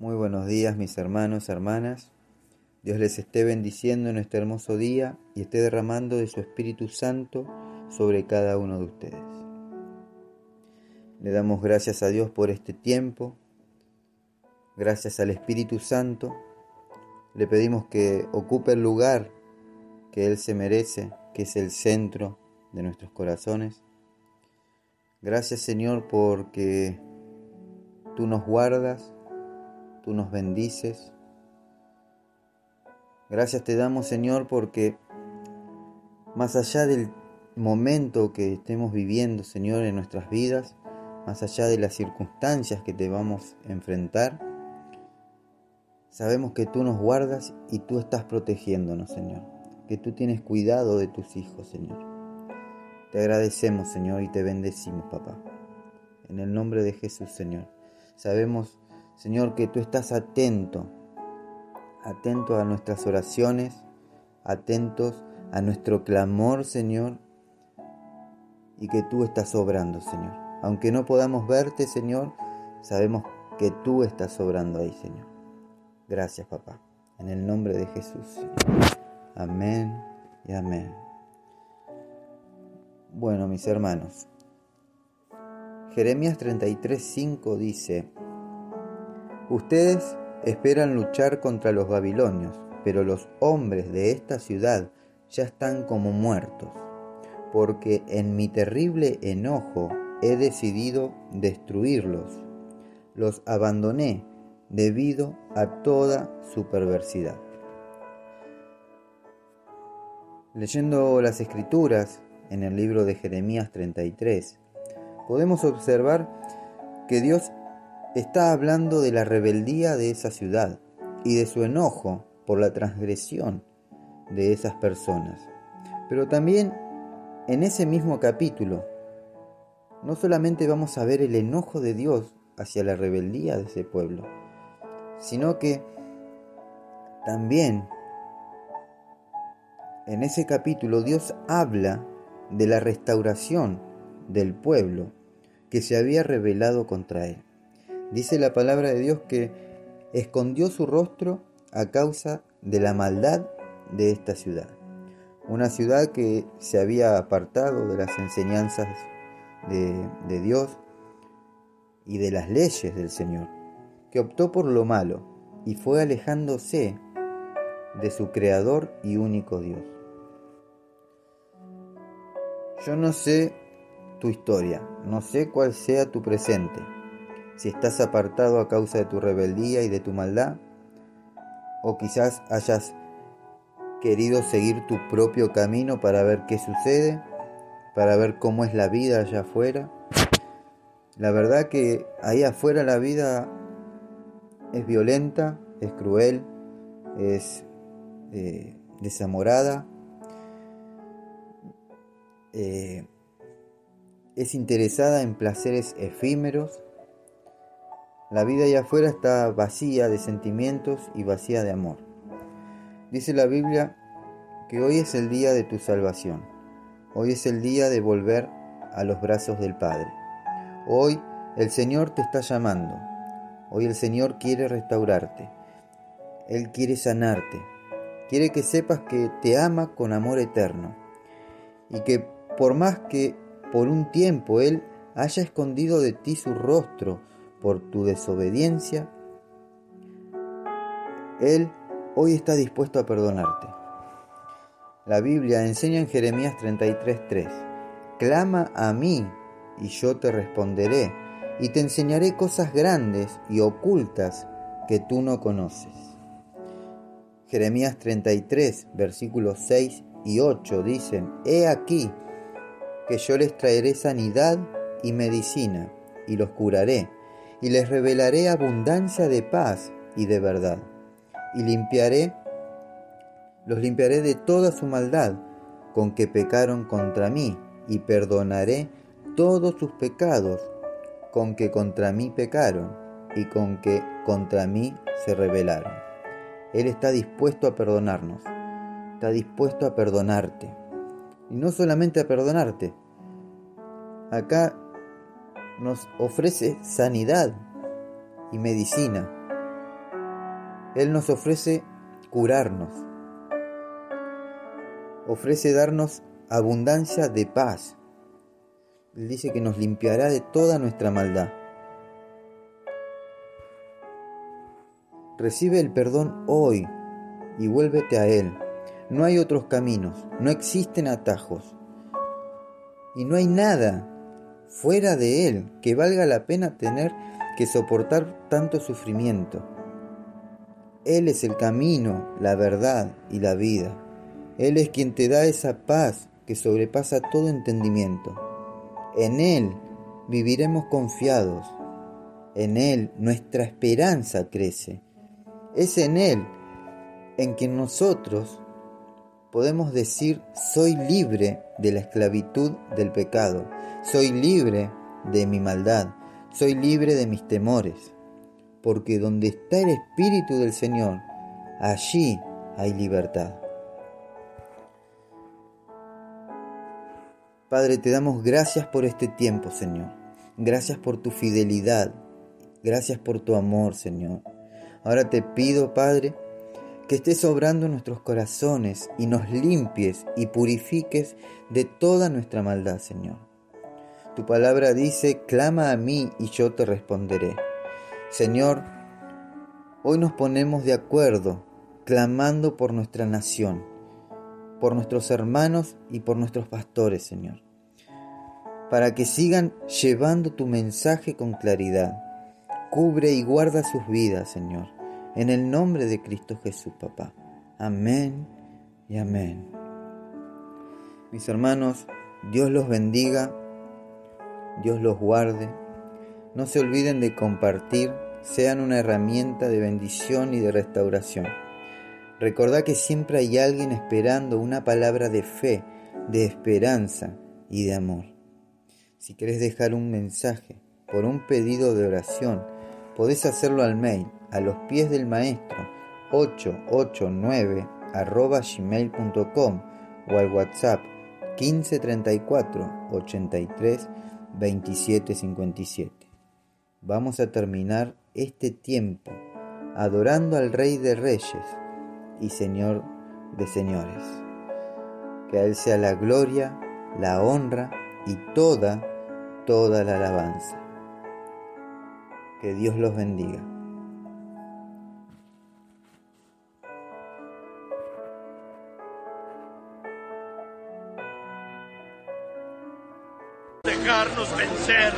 Muy buenos días mis hermanos, hermanas. Dios les esté bendiciendo en este hermoso día y esté derramando de su Espíritu Santo sobre cada uno de ustedes. Le damos gracias a Dios por este tiempo, gracias al Espíritu Santo. Le pedimos que ocupe el lugar que Él se merece, que es el centro de nuestros corazones. Gracias Señor porque tú nos guardas, tú nos bendices. Gracias te damos Señor porque más allá del momento que estemos viviendo Señor en nuestras vidas, más allá de las circunstancias que te vamos a enfrentar, sabemos que tú nos guardas y tú estás protegiéndonos Señor, que tú tienes cuidado de tus hijos Señor. Te agradecemos Señor y te bendecimos papá. En el nombre de Jesús Señor. Sabemos Señor, que tú estás atento, atento a nuestras oraciones, atentos a nuestro clamor, Señor, y que tú estás obrando, Señor. Aunque no podamos verte, Señor, sabemos que tú estás obrando ahí, Señor. Gracias, papá. En el nombre de Jesús. Amén y amén. Bueno, mis hermanos. Jeremías 33:5 dice, Ustedes esperan luchar contra los babilonios, pero los hombres de esta ciudad ya están como muertos, porque en mi terrible enojo he decidido destruirlos. Los abandoné debido a toda su perversidad. Leyendo las escrituras en el libro de Jeremías 33, podemos observar que Dios está hablando de la rebeldía de esa ciudad y de su enojo por la transgresión de esas personas. Pero también en ese mismo capítulo, no solamente vamos a ver el enojo de Dios hacia la rebeldía de ese pueblo, sino que también en ese capítulo Dios habla de la restauración del pueblo que se había rebelado contra él. Dice la palabra de Dios que escondió su rostro a causa de la maldad de esta ciudad. Una ciudad que se había apartado de las enseñanzas de, Dios y de las leyes del Señor, que optó por lo malo y fue alejándose de su creador y único Dios. Yo no sé tu historia, no sé cuál sea tu presente, si estás apartado a causa de tu rebeldía y de tu maldad, o quizás hayas querido seguir tu propio camino para ver qué sucede, para ver cómo es la vida allá afuera. La verdad que ahí afuera la vida es violenta, es cruel, es eh, desamorada, eh, es interesada en placeres efímeros, la vida allá afuera está vacía de sentimientos y vacía de amor. Dice la Biblia que hoy es el día de tu salvación. Hoy es el día de volver a los brazos del Padre. Hoy el Señor te está llamando. Hoy el Señor quiere restaurarte. Él quiere sanarte. Quiere que sepas que te ama con amor eterno. Y que por más que por un tiempo Él haya escondido de ti su rostro, por tu desobediencia, Él hoy está dispuesto a perdonarte. La Biblia enseña en Jeremías 33:3, Clama a mí y yo te responderé, y te enseñaré cosas grandes y ocultas que tú no conoces. Jeremías 33, versículos 6 y 8 dicen, He aquí que yo les traeré sanidad y medicina, y los curaré y les revelaré abundancia de paz y de verdad, y limpiaré, los limpiaré de toda su maldad con que pecaron contra mí, y perdonaré todos sus pecados con que contra mí pecaron y con que contra mí se rebelaron. Él está dispuesto a perdonarnos, está dispuesto a perdonarte. Y no solamente a perdonarte, acá nos ofrece sanidad y medicina Él nos ofrece curarnos, ofrece darnos abundancia de paz. Él dice que nos limpiará de toda nuestra maldad. Recibe el perdón hoy y vuélvete a Él. No hay otros caminos, no existen atajos. Y no hay nada fuera de Él que valga la pena tener que soportar tanto sufrimiento. Él es el camino, la verdad y la vida. Él es quien te da esa paz que sobrepasa todo entendimiento. En Él viviremos confiados. En Él nuestra esperanza crece. Es en Él en quien nosotros podemos decir, soy libre de la esclavitud del pecado, soy libre de mi maldad, soy libre de mis temores, porque donde está el Espíritu del Señor, allí hay libertad. Padre, te damos gracias por este tiempo, Señor. Gracias por tu fidelidad. Gracias por tu amor, Señor. Ahora te pido, Padre, que estés obrando en nuestros corazones y nos limpies y purifiques de toda nuestra maldad, Señor. Tu palabra dice, clama a mí y yo te responderé. Señor, hoy nos ponemos de acuerdo, clamando por nuestra nación, por nuestros hermanos y por nuestros pastores, Señor, para que sigan llevando tu mensaje con claridad. Cubre y guarda sus vidas, Señor en el nombre de Cristo Jesús, papá. Amén y amén. Mis hermanos, Dios los bendiga, Dios los guarde. No se olviden de compartir, sean una herramienta de bendición y de restauración. Recordá que siempre hay alguien esperando una palabra de fe, de esperanza y de amor. Si querés dejar un mensaje por un pedido de oración, podés hacerlo al mail a los pies del maestro 889 arroba gmail.com o al WhatsApp 1534 83 27 57. Vamos a terminar este tiempo adorando al Rey de Reyes y Señor de Señores. Que a Él sea la gloria, la honra y toda, toda la alabanza. Que Dios los bendiga. Dejarnos vencer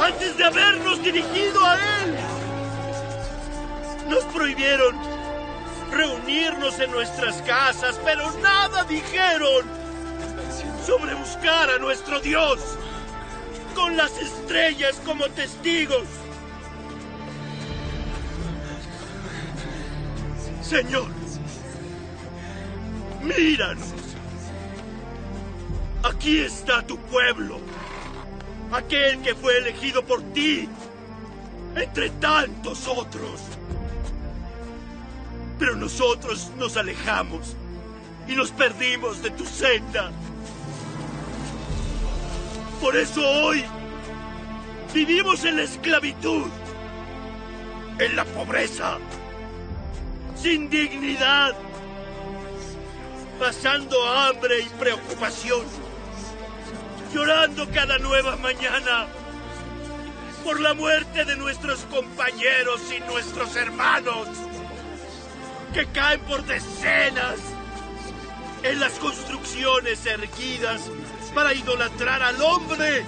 antes de habernos dirigido a Él. Nos prohibieron reunirnos en nuestras casas, pero nada dijeron sobre buscar a nuestro Dios con las estrellas como testigos. Señor, míranos. Aquí está tu pueblo aquel que fue elegido por ti entre tantos otros. Pero nosotros nos alejamos y nos perdimos de tu senda. Por eso hoy vivimos en la esclavitud, en la pobreza, sin dignidad, pasando hambre y preocupación llorando cada nueva mañana por la muerte de nuestros compañeros y nuestros hermanos que caen por decenas en las construcciones erguidas para idolatrar al hombre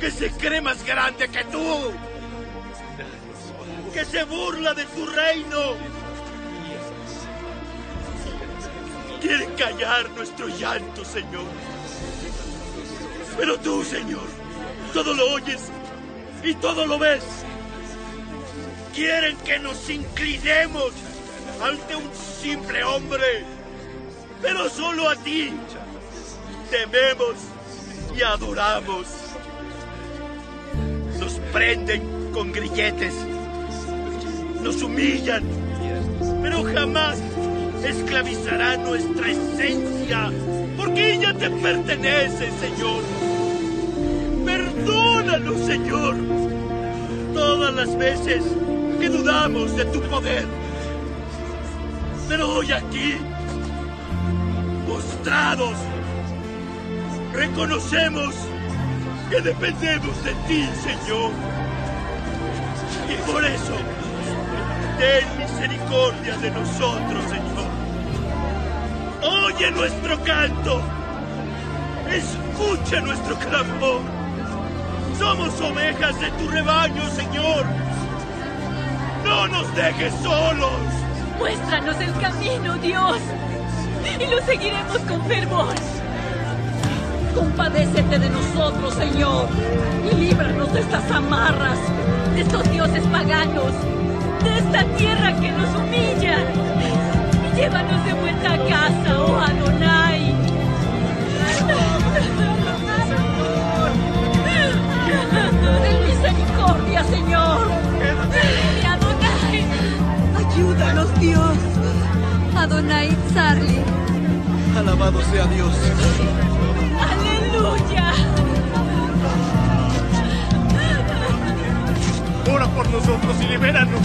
que se cree más grande que tú, que se burla de tu reino. Quieren callar nuestro llanto, Señor. Pero tú, Señor, todo lo oyes y todo lo ves. Quieren que nos inclinemos ante un simple hombre, pero solo a ti tememos y adoramos. Nos prenden con grilletes, nos humillan, pero jamás esclavizará nuestra esencia, porque ella te pertenece, Señor. Perdónanos, Señor, todas las veces que dudamos de tu poder, Pero hoy aquí, postrados, reconocemos que dependemos de ti, Señor. Y por eso, ten misericordia de nosotros, Señor. Oye nuestro canto. Escucha nuestro clamor. Somos ovejas de tu rebaño, Señor. No nos dejes solos. Muéstranos el camino, Dios. Y lo seguiremos con fervor. Compadécete de nosotros, Señor. Y líbranos de estas amarras, de estos dioses paganos, de esta tierra que nos humilla. Y llévanos de vuelta a casa, oh Adonai. Señor. Adonai. Ayúdanos, Dios. Adonai Sarli. Alabado sea Dios. Aleluya. Ora por nosotros y libéranos.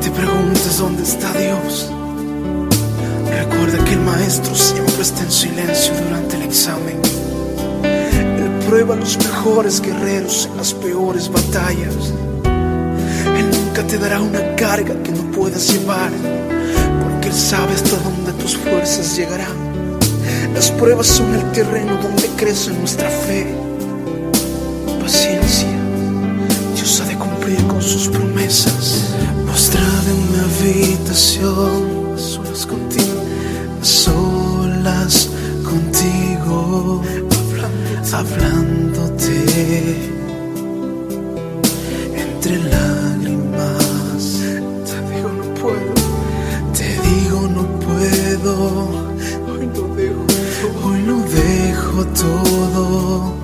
Te preguntes dónde está Dios, recuerda que el maestro siempre está en silencio durante el examen. Él prueba a los mejores guerreros en las peores batallas. Él nunca te dará una carga que no puedas llevar, porque Él sabe hasta dónde tus fuerzas llegarán. Las pruebas son el terreno donde crece nuestra fe. Paciencia. Dios ha de cumplir con sus promesas. En una habitación, a solas contigo, a solas contigo, hablándote, entre lágrimas. Te digo no puedo, te digo no puedo. Hoy lo dejo, hoy lo dejo todo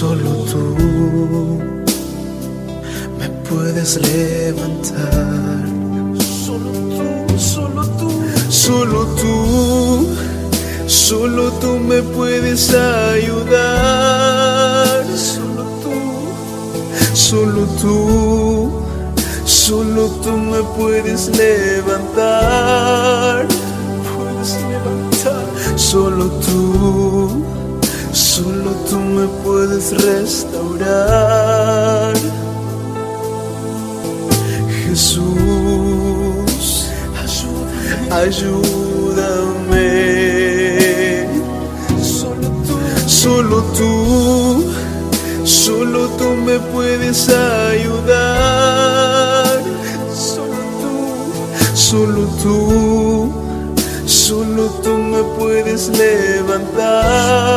Solo tú me puedes levantar. Solo tú, solo tú, solo tú, solo tú me puedes ayudar. Solo tú, solo tú, solo tú me puedes levantar. Puedes levantar, solo tú, solo tú me puedes restaurar. Jesús, ayúdame. Solo tú, solo tú, Solo tú me puedes ayudar. Solo tú, solo tú, solo tú me puedes levantar.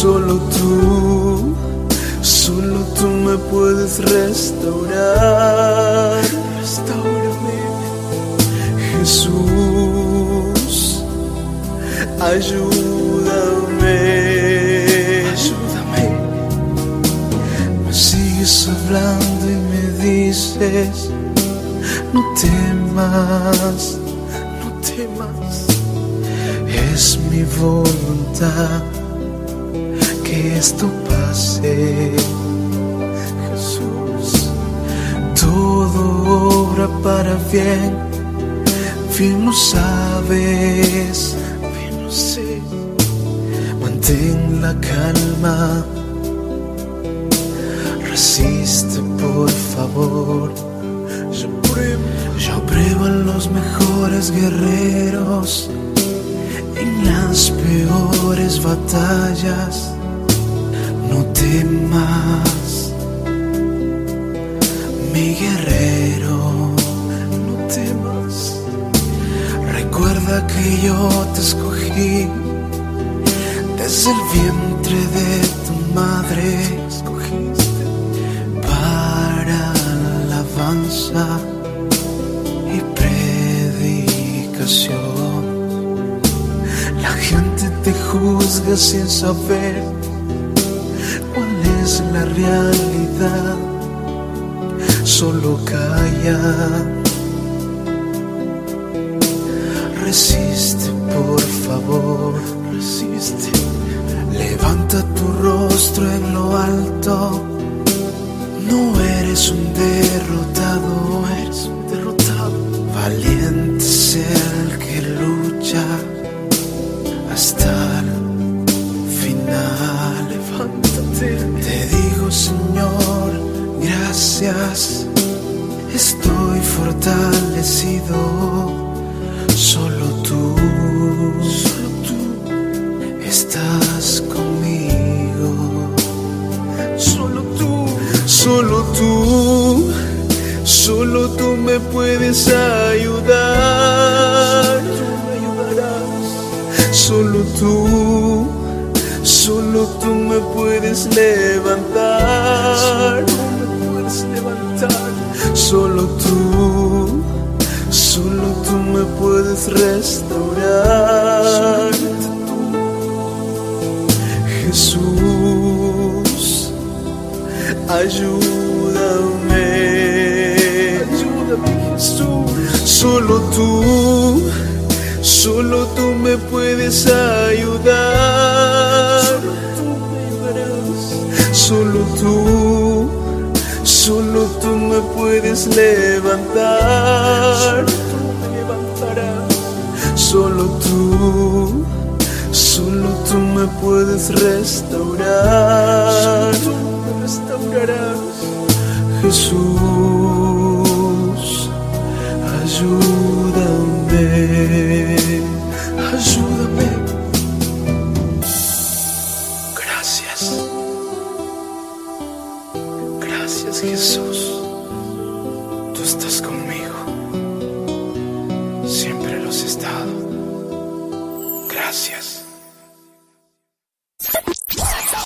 Solo tú, solo tú me puedes restaurar. Restaurame, Jesús, ayúdame. Ayúdame. Me sigues hablando y me dices, no temas, no temas. Es mi voluntad esto pase. Jesús, todo obra para bien, bien lo sabes, bien lo sé. Mantén la calma, resiste por favor. Yo pruebo, a los mejores guerreros en las peores batallas. Mi guerrero, no temas. Recuerda que yo te escogí desde el vientre de tu madre. Para alabanza y predicación. La gente te juzga sin saber realidad. Solo calla. Resiste, por favor, resiste. Levanta tu rostro en lo alto. No eres un derrotado, eres un derrotado. Valiente es el que lucha hasta gracias. Estoy fortalecido. Solo tú, solo tú estás conmigo. Solo tú, solo tú, solo tú me puedes ayudar. Solo tú, solo tú me puedes levantar. Puedes restaurar. Jesús, ayúdame. Ayúdame, Jesús. Solo tú, solo tú me puedes ayudar. Solo tú, solo tú me puedes levantar. Solo tú me puedes restaurar. Jesús,